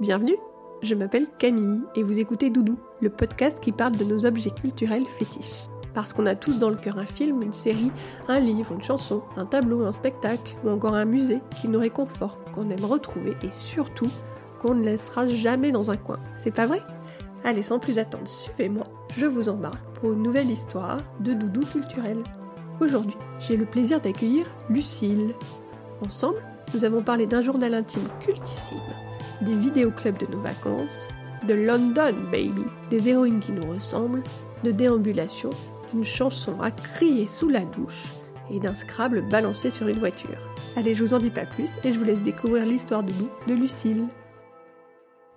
Bienvenue, je m'appelle Camille et vous écoutez Doudou, le podcast qui parle de nos objets culturels fétiches. Parce qu'on a tous dans le cœur un film, une série, un livre, une chanson, un tableau, un spectacle ou encore un musée qui nous réconforte, qu'on aime retrouver et surtout qu'on ne laissera jamais dans un coin. C'est pas vrai? Allez, sans plus attendre, suivez-moi, je vous embarque pour une nouvelle histoire de doudou culturel. Aujourd'hui, j'ai le plaisir d'accueillir Lucille. Ensemble, nous avons parlé d'un journal intime cultissime, des vidéoclubs de nos vacances, de London Baby, des héroïnes qui nous ressemblent, de déambulation, d'une chanson à crier sous la douche et d'un Scrabble balancé sur une voiture. Allez, je vous en dis pas plus et je vous laisse découvrir l'histoire de nous de Lucille.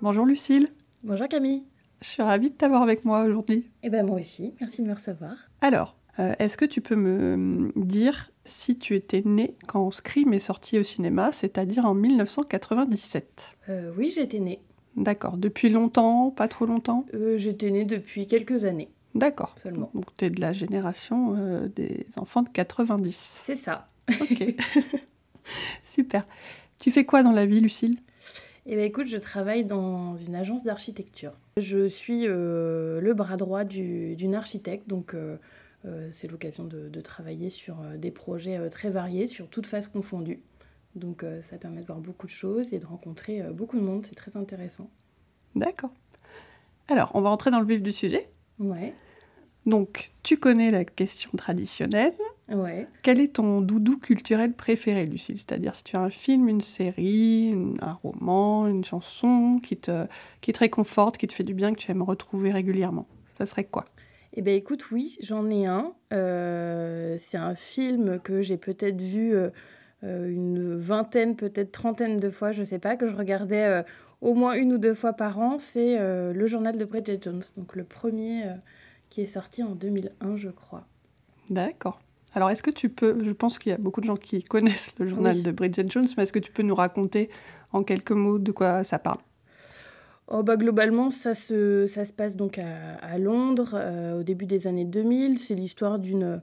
Bonjour Lucille. Bonjour Camille. Je suis ravie de t'avoir avec moi aujourd'hui. Eh ben moi aussi, merci de me recevoir. Alors, euh, est-ce que tu peux me dire si tu étais née quand Scream est sorti au cinéma, c'est-à-dire en 1997 euh, Oui, j'étais née. D'accord. Depuis longtemps Pas trop longtemps? Euh, J'étais née depuis quelques années. D'accord. Seulement. Donc tu es de la génération euh, des enfants de 90. C'est ça. Ok. Super. Tu fais quoi dans la vie, Lucille? Eh ben écoute, je travaille dans une agence d'architecture. Je suis le bras droit du- d'une architecte, donc c'est l'occasion de, de travailler sur euh, des projets euh, très variés, sur toutes phases confondues. Donc euh, ça permet de voir beaucoup de choses et de rencontrer euh, beaucoup de monde, c'est très intéressant. D'accord. Alors, on va entrer dans le vif du sujet. Ouais, Donc, tu connais la question traditionnelle. ouais. Quel est ton doudou culturel préféré, Lucille? C'est-à-dire si tu as un film, une série, un roman, une chanson qui te, qui te réconforte, qui te fait du bien, que tu aimes retrouver régulièrement. Ça serait quoi? Eh bien, écoute, oui, j'en ai un. Euh, c'est un film que j'ai peut-être vu euh, euh, une vingtaine, peut-être trentaine de fois, je sais pas, que je regardais euh, au moins une ou deux fois par an. C'est le journal de Bridget Jones, donc le premier qui est sorti en 2001, je crois. D'accord. Alors, est-ce que tu peux, je pense qu'il y a beaucoup de gens qui connaissent le journal Oui. de Bridget Jones, mais est-ce que tu peux nous raconter en quelques mots de quoi ça parle? Oh, bah, globalement, ça se, ça se passe donc à, Londres euh, au début des années 2000. C'est l'histoire d'une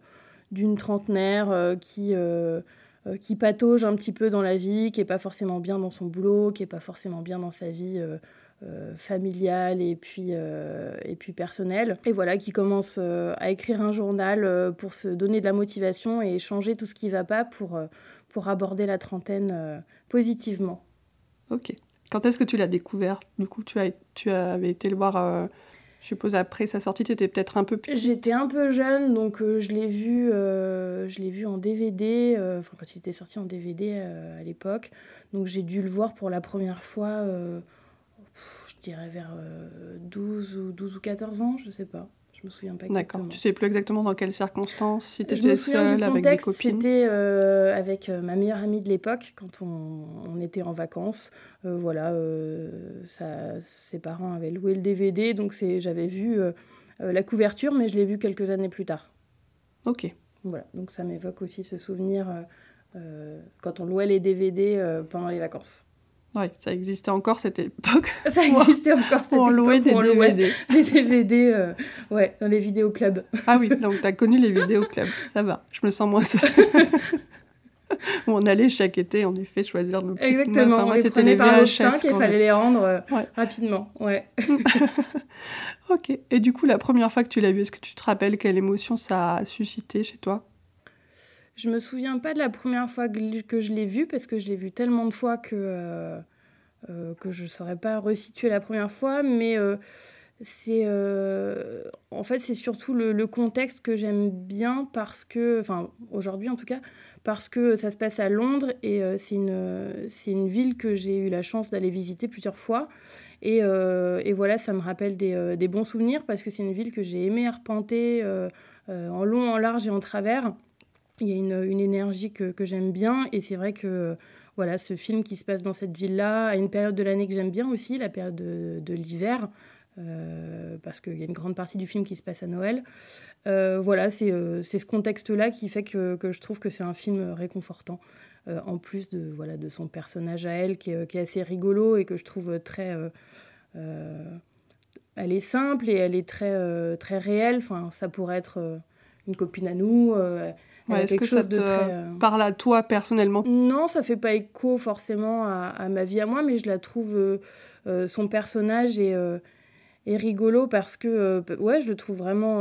d'une trentenaire euh, qui, euh, qui patauge un petit peu dans la vie, qui n'est pas forcément bien dans son boulot, qui n'est pas forcément bien dans sa vie familiale et puis, et puis personnelle. Et voilà, qui commence à écrire un journal pour se donner de la motivation et changer tout ce qui ne va pas pour, pour aborder la trentaine positivement. Ok. Quand est-ce que tu l'as découvert? Du coup, tu, as, tu avais été le voir, euh, je suppose, après sa sortie, tu étais peut-être un peu petite. J'étais un peu jeune, donc euh, je l'ai vu, euh, je l'ai vu en DVD, enfin quand il était sorti en DVD à l'époque. Donc j'ai dû le voir pour la première fois, je dirais vers euh, 12, ou, 12 ou 14 ans, je sais pas. Je me souviens pas D'accord. exactement. Tu sais plus exactement dans quelles circonstances, si tu Je me étais seule du avec des copines. c'était euh, avec euh, ma meilleure amie de l'époque, quand on, on était en vacances. Euh, voilà, euh, ça, ses parents avaient loué le DVD, donc j'avais vu la couverture, mais je l'ai vu quelques années plus tard. Ok. Voilà, donc ça m'évoque aussi ce souvenir quand on louait les DVD pendant les vacances. Ouais, ça existait encore cette époque Ça existait encore cette où on louait époque des DVD. les DVD euh, ouais, dans les vidéoclubs. Ah oui, donc t'as connu les vidéoclubs. Ça va, je me sens moins seule. où on allait chaque été, en effet, choisir nos petites Exactement, Enfin, on moi, les prenait les par VHS. 5 et il fallait les rendre euh, Ouais. rapidement. Ouais. Ok. Et du coup, la première fois que tu l'as vu, est-ce que tu te rappelles quelle émotion ça a suscité chez toi? Je me souviens pas de la première fois que je l'ai vu parce que je l'ai vu tellement de fois que, euh, euh, que je saurais pas resituer la première fois, mais euh, c'est en fait c'est surtout le, contexte que j'aime bien parce que, enfin aujourd'hui en tout cas, parce que ça se passe à Londres et c'est une, une ville que j'ai eu la chance d'aller visiter plusieurs fois. Et, et voilà, ça me rappelle des, des bons souvenirs parce que c'est une ville que j'ai aimé arpenter en long, en large et en travers. Il y a une, une énergie que, que j'aime bien et c'est vrai que voilà, ce film qui se passe dans cette ville-là, à une période de l'année que j'aime bien aussi, la période de, de l'hiver, euh, parce qu'il y a une grande partie du film qui se passe à Noël. Euh, voilà, c'est euh, ce contexte-là qui fait que, que je trouve que c'est un film réconfortant. Euh, en plus de, voilà, de son personnage à elle, qui est, qui est assez rigolo et que je trouve très... euh, elle est simple et elle est très, très réelle. Enfin, ça pourrait être une copine à nous. Euh, Est-ce que ça te euh, parle à toi personnellement? Non, ça fait pas écho forcément à, ma vie à moi, mais je la trouve. Euh, euh, son personnage est, est, rigolo parce que. ouais, je le trouve vraiment.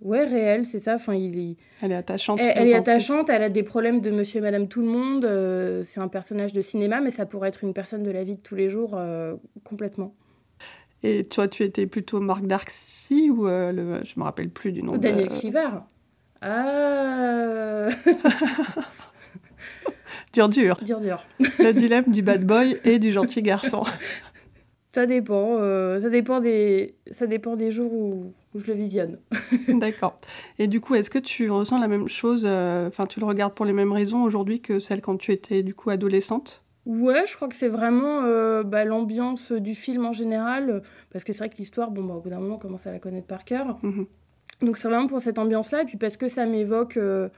Ouais, réel, c'est ça. Enfin, il, Elle est attachante. Elle, est attachante, elle a des problèmes de monsieur et madame tout le monde. c'est un personnage de cinéma, mais ça pourrait être une personne de la vie de tous les jours complètement. Et toi, tu étais plutôt Marc Darcy ou le... je me rappelle plus du nom. Daniel de... Ah Dur, dur. Dur, dur. Le dilemme du bad boy et du gentil garçon. Ça dépend. Euh, ça, dépend des, ça dépend des jours où, je le visionne. D'accord. Et du coup, est-ce que tu ressens la même chose euh, Enfin, tu le regardes pour les mêmes raisons aujourd'hui que celle quand tu étais du coup adolescente? Ouais, je crois que c'est vraiment euh, bah, l'ambiance du film en général. Parce que c'est vrai que l'histoire, bon, bah, au bout d'un moment, on commence à la connaître par cœur. Mhm. Donc c'est vraiment pour cette ambiance-là, et puis parce que ça m'évoque, euh,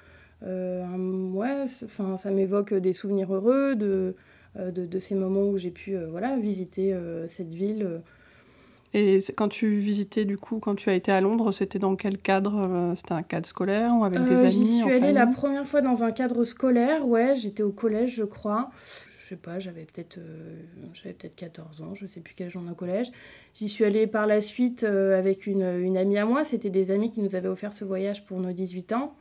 euh, ouais, enfin ça m'évoque des souvenirs heureux de, euh, de, de, ces moments où j'ai pu voilà visiter cette ville. Et quand tu visitais du coup, quand tu as été à Londres, c'était dans quel cadre C'était un cadre scolaire ou avec des amis J'y suis allée la première fois dans un cadre scolaire, ouais, j'étais au collège je crois je sais pas, j'avais peut-être euh, j'avais peut-être 14 ans, je sais plus quel jour au collège. J'y suis allée par la suite euh, avec une, une, amie à moi, c'était des amis qui nous avaient offert ce voyage pour nos 18 ans.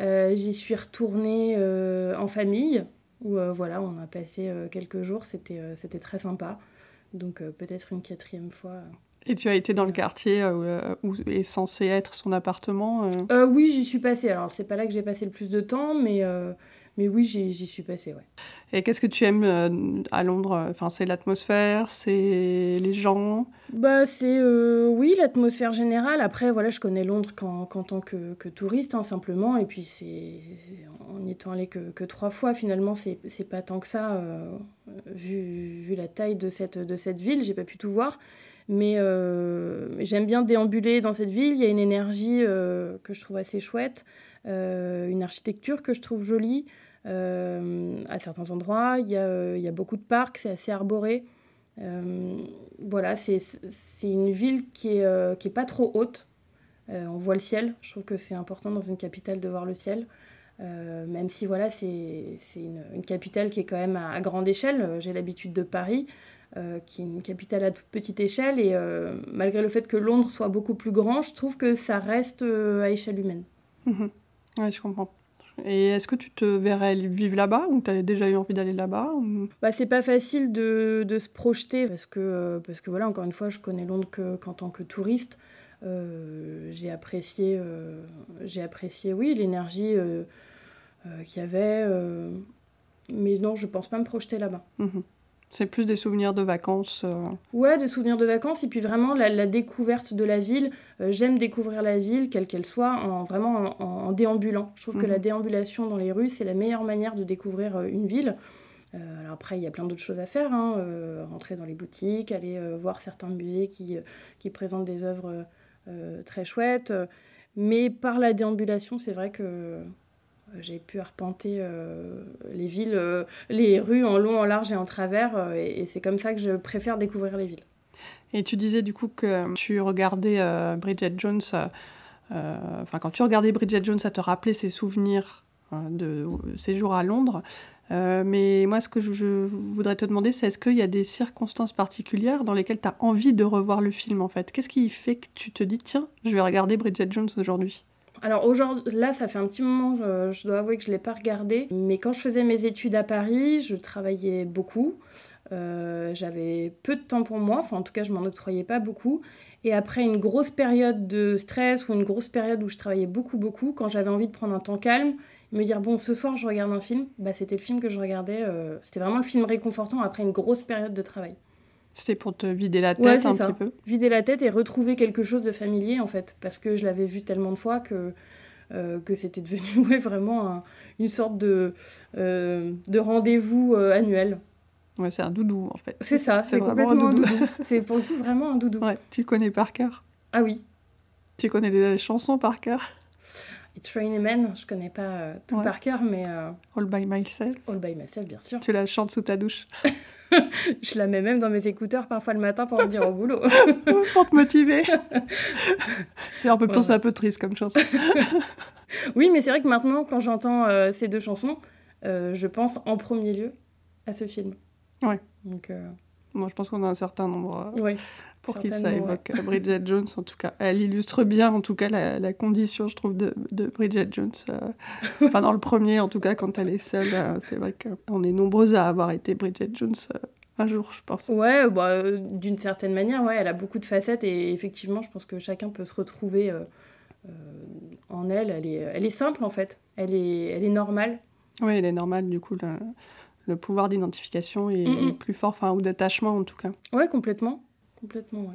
Euh, j'y suis retournée en famille, où voilà, on a passé quelques jours, c'était c'était très sympa. Donc peut-être une quatrième fois. Et tu as été dans le quartier où, est censé être son appartement Oui, j'y suis passée. Alors, c'est pas là que j'ai passé le plus de temps, mais mais oui, j'y suis passée, ouais. Et qu'est-ce que tu aimes euh, à Londres? Enfin, c'est l'atmosphère, c'est les gens? Bah, c'est euh, oui, l'atmosphère générale. Après, voilà, je connais Londres qu'en tant que, que touriste, hein, simplement. Et puis, c'est en étant allé que, que, trois fois, finalement, c'est pas tant que ça, euh, vu, vu, la taille de cette, de cette ville. J'ai pas pu tout voir. Mais j'aime bien déambuler dans cette ville. Il y a une énergie que je trouve assez chouette, une architecture que je trouve jolie. Euh, à certains endroits. Il y a, euh, il y a beaucoup de parcs, c'est assez arboré. Euh, voilà, c'est une ville qui est, qui est pas trop haute. on voit le ciel. Je trouve que c'est important dans une capitale de voir le ciel. même si voilà, c'est une, capitale qui est quand même à, grande échelle. J'ai l'habitude de Paris, qui est une capitale à toute petite échelle. Et malgré le fait que Londres soit beaucoup plus grand, je trouve que ça reste à échelle humaine. Mmh oui, je comprends. Et est-ce que tu te verrais vivre là-bas ou tu as déjà eu envie d'aller là-bas ou... bah, C'est pas facile de, de, se projeter parce que, euh, parce que, voilà, encore une fois, je connais Londres qu'en tant que touriste. Euh, j'ai apprécié, euh, j'ai apprécié, oui, l'énergie qu'il y avait. mais non, je pense pas me projeter là-bas. Mmh c'est plus des souvenirs de vacances. Euh. Ouais, des souvenirs de vacances et puis vraiment la, découverte de la ville. Euh, j'aime découvrir la ville, quelle qu'elle soit, en, vraiment en, déambulant. Je trouve que la mhm. déambulation dans les rues, c'est la meilleure manière de découvrir euh, une ville. alors après, il y a plein d'autres choses à faire. Hein. rentrer dans les boutiques, aller voir certains musées qui, qui présentent des œuvres très chouettes. Mais par la déambulation, c'est vrai que j'ai pu arpenter euh, les villes, euh, les rues en long, en large et en travers, euh, et, c'est comme ça que je préfère découvrir les villes. Et tu disais du coup que tu regardais Bridget Jones, enfin quand tu regardais Bridget Jones, ça te rappelait ses souvenirs de séjour à Londres. mais moi, ce que je, je voudrais te demander, c'est est-ce qu'il y a des circonstances particulières dans lesquelles tu as envie de revoir le film en fait? Qu'est-ce qui fait que tu te dis, tiens, je vais regarder Bridget Jones aujourd'hui? Alors aujourd'hui, là, ça fait un petit moment, je, dois avouer que je ne l'ai pas regardé. Mais quand je faisais mes études à Paris, je travaillais beaucoup. Euh, j'avais peu de temps pour moi, enfin en tout cas, je m'en octroyais pas beaucoup. Et après une grosse période de stress ou une grosse période où je travaillais beaucoup, beaucoup, quand j'avais envie de prendre un temps calme, me dire bon, ce soir, je regarde un film, bah, c'était le film que je regardais. Euh, c'était vraiment le film réconfortant après une grosse période de travail. C'était pour te vider la tête un petit peu Vider la tête et retrouver quelque chose de familier en fait. Parce que je l'avais vu tellement de fois que, euh, que c'était devenu ouais, vraiment une sorte de, euh, de rendez-vous euh, annuel. Ouais, c'est un doudou en fait. C'est ça, c'est complètement un doudou. c'est pour le coup vraiment un doudou. Ouais, tu connais par cœur Ah oui. Tu connais les chansons par cœur It's Raining Men, je connais pas tout par cœur, mais. All by myself. All by myself, bien sûr. Tu la chantes sous ta douche. je la mets même dans mes écouteurs parfois le matin pour me dire au boulot. pour te motiver. c'est un peu, c'est un peu triste comme chanson. oui, mais c'est vrai que maintenant, quand j'entends ces deux chansons, je pense en premier lieu à ce film. Ouais. Donc, Moi, je pense qu'on a un certain nombre. Oui pour qui ça évoque Bridget Jones. En tout cas, elle illustre bien, en tout cas, la, condition, je trouve, de, Bridget Jones. Euh, enfin, dans le premier, en tout cas, quand elle est seule, euh, c'est vrai qu'on est nombreuses à avoir été Bridget Jones euh, un jour, je pense. Ouais, bah, d'une certaine manière, ouais, elle a beaucoup de facettes et effectivement, je pense que chacun peut se retrouver en elle. Elle est, elle est simple, en fait. Elle est, elle est normale. Oui, elle est normale, du coup. Le, pouvoir d'identification est, est, plus fort, enfin, ou d'attachement en tout cas. Ouais, complètement. Complètement,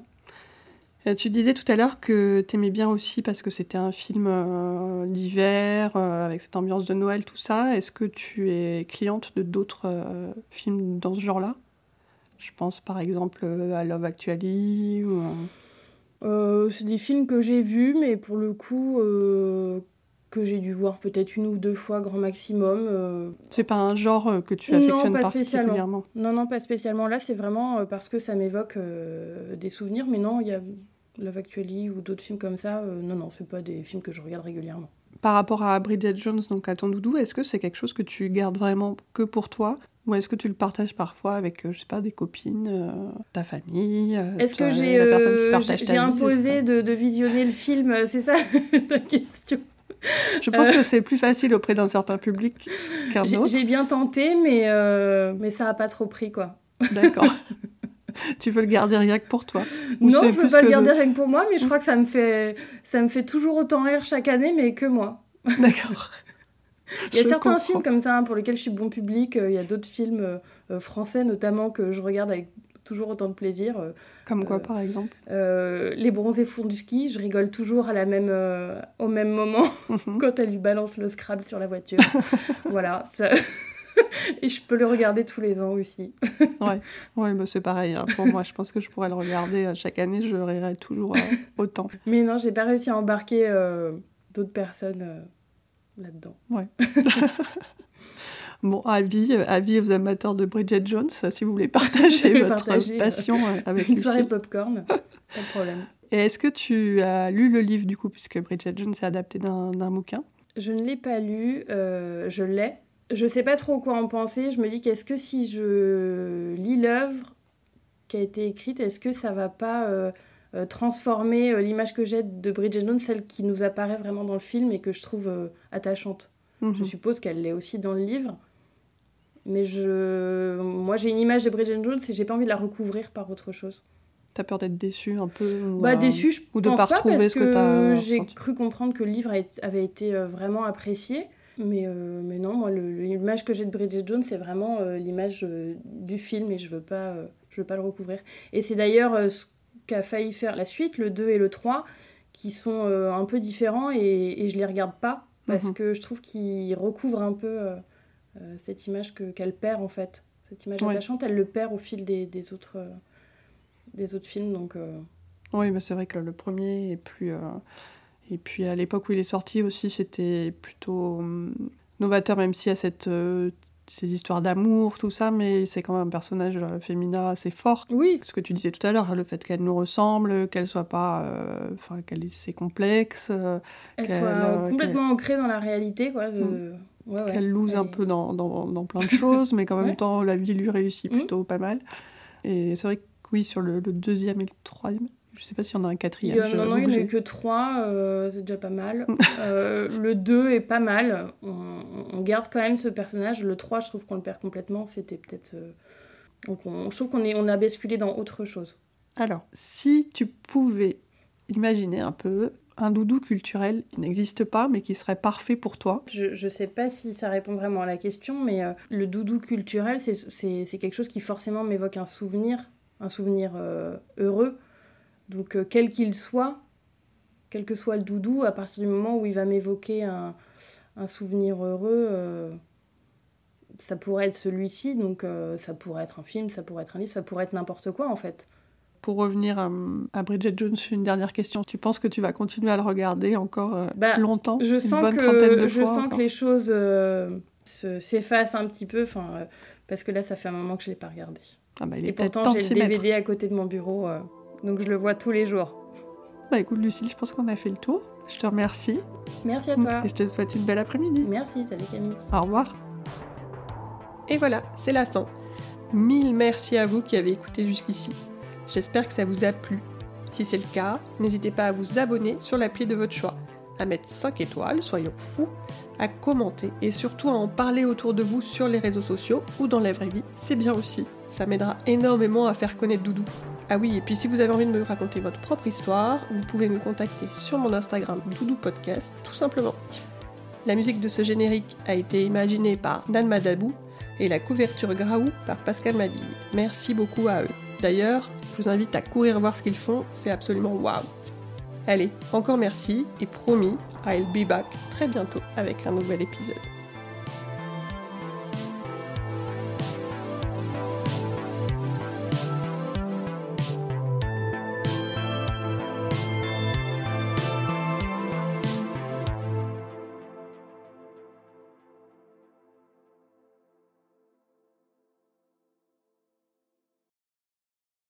ouais. tu disais tout à l'heure que tu aimais bien aussi parce que c'était un film euh, d'hiver, euh, avec cette ambiance de Noël, tout ça. Est-ce que tu es cliente de d'autres euh, films dans ce genre-là? Je pense par exemple à Love Actually ou... c'est des films que j'ai vus, mais pour le coup, que j'ai dû voir peut-être une ou deux fois grand maximum. Euh. C'est pas un genre euh, que tu affectionnes non, pas particulièrement. Non, non, pas spécialement. Là, c'est vraiment euh, parce que ça m'évoque des souvenirs, mais non, il y a Love Actually ou d'autres films comme ça. non, non, c'est pas des films que je regarde régulièrement. Par rapport à Bridget Jones, donc à ton doudou, est-ce que c'est quelque chose que tu gardes vraiment que pour toi? Ou est-ce que tu le partages parfois avec, je sais pas, des copines, ta famille Est-ce que j'ai j'ai imposé de, de, visionner le film C'est ça ta question je pense que c'est plus facile auprès d'un certain public qu'un autre. J'ai bien tenté, mais, euh, mais ça n'a pas trop pris, quoi. D'accord. tu veux le garder rien que pour toi? Non, je veux pas le garder rien que pour moi, mais je crois que ça me fait, ça me fait toujours autant rire chaque année, mais que moi. D'accord. Il y a certains films comme ça hein, pour lesquels je suis bon public. Euh, il y a d'autres films euh, français notamment que je regarde avec toujours autant de plaisir. Euh, Comme quoi, euh, par exemple euh, Les bronzés font du ski, je rigole toujours à la même, au même moment mhm. quand elle lui balance le Scrabble sur la voiture. voilà, ça... Et je peux le regarder tous les ans aussi. ouais, ouais bah c'est pareil. Hein. Pour moi, je pense que je pourrais le regarder chaque année, je rirai toujours autant. Mais non, j'ai pas réussi à embarquer d'autres personnes là-dedans. Ouais. Bon, avis, avis aux amateurs de Bridget Jones, si vous voulez partager votre passion euh, avec Une soirée popcorn, pas de problème. Et est-ce que tu as lu le livre du coup, puisque Bridget Jones est adapté d'un bouquin? Je ne l'ai pas lu, euh, je l'ai. Je sais pas trop quoi en penser. Je me dis qu'est-ce que si je lis l'œuvre qui a été écrite, est-ce que ça va pas euh, transformer l'image que j'ai de Bridget Jones, celle qui nous apparaît vraiment dans le film et que je trouve attachante? Je mhm. suppose qu'elle l'est aussi dans le livre. Mais je... moi, j'ai une image de Bridget Jones et j'ai pas envie de la recouvrir par autre chose. T'as peur d'être déçu un peu ou Bah, déçu, je ou de pense pas, retrouver ce que t'as. J'ai cru comprendre que le livre avait été euh, vraiment apprécié. Mais, euh, mais non, moi, l'image que j'ai de Bridget Jones, c'est vraiment euh, l'image du film et je veux pas, je veux pas le recouvrir. Et c'est d'ailleurs ce qu'a failli faire la suite, le 2 et le 3, qui sont un peu différents et, et je les regarde pas parce mhm. que je trouve qu'ils recouvrent un peu euh, cette image que, qu'elle perd en fait. Cette image attachante, elle le perd au fil des, des autres, euh, des autres films. Donc, euh. Oui, mais c'est vrai que le premier est plus. Et puis à l'époque où il est sorti aussi, c'était plutôt hum, novateur, même y a cette, ces histoires d'amour, tout ça, mais c'est quand même un personnage féminin assez fort. Oui. Ce que tu disais tout à l'heure, le fait qu'elle nous ressemble, qu'elle soit pas. Enfin, qu'elle ait ses complexes. Elle soit complètement ancrée dans la réalité, quoi. De... Hum qu'elle lose un peu dans, dans, dans, plein de choses, mais qu'en même temps, la vie lui réussit mhm. plutôt pas mal. Et c'est vrai que oui, sur le, deuxième et le troisième, je sais pas s'il y en a un quatrième. Non, non, il n'y en a que trois, euh, c'est déjà pas mal. euh, le 2 est pas mal. On, garde quand même ce personnage. Le 3, je trouve qu'on le perd complètement. C'était peut-être. Euh, donc on, je trouve qu'on on a basculé dans autre chose. Alors, si tu pouvais imaginer un peu un doudou culturel qui n'existe pas mais qui serait parfait pour toi Je ne sais pas si ça répond vraiment à la question, mais euh, le doudou culturel, c'est quelque chose qui forcément m'évoque un souvenir, un souvenir euh, heureux. Donc euh, quel qu'il soit, quel que soit le doudou, à partir du moment où il va m'évoquer un, un, souvenir heureux, ça pourrait être celui-ci, donc ça pourrait être un film, ça pourrait être un livre, ça pourrait être n'importe quoi en fait. Pour revenir à, Bridget Jones, une dernière question. Tu penses que tu vas continuer à le regarder encore euh, bah, longtemps? Je sens que je sens que les choses euh, s'effacent un petit peu, euh, parce que là, ça fait un moment que je l'ai pas regardé. Ah bah, Et pourtant, j'ai le DVD à côté de mon bureau, donc je le vois tous les jours. bah écoute Lucille, je pense qu'on a fait le tour. Je te remercie. Merci à toi. Et je te souhaite une belle après-midi. Merci, salut Camille. Au revoir. Et voilà, c'est la fin. Mille merci à vous qui avez écouté jusqu'ici. J'espère que ça vous a plu. Si c'est le cas, n'hésitez pas à vous abonner sur l'appli de votre choix, à mettre 5 étoiles, soyons fous, à commenter et surtout à en parler autour de vous sur les réseaux sociaux ou dans la vraie vie, c'est bien aussi. Ça m'aidera énormément à faire connaître Doudou. Ah oui, et puis si vous avez envie de me raconter votre propre histoire, vous pouvez me contacter sur mon Instagram Doudou Podcast, tout simplement. La musique de ce générique a été imaginée par Dan Madabou et la couverture Graou par Pascal Mabille. Merci beaucoup à eux. D'ailleurs, je vous invite à courir voir ce qu'ils font, c'est absolument waouh. Allez, encore merci et promis, I'll be back très bientôt avec un nouvel épisode.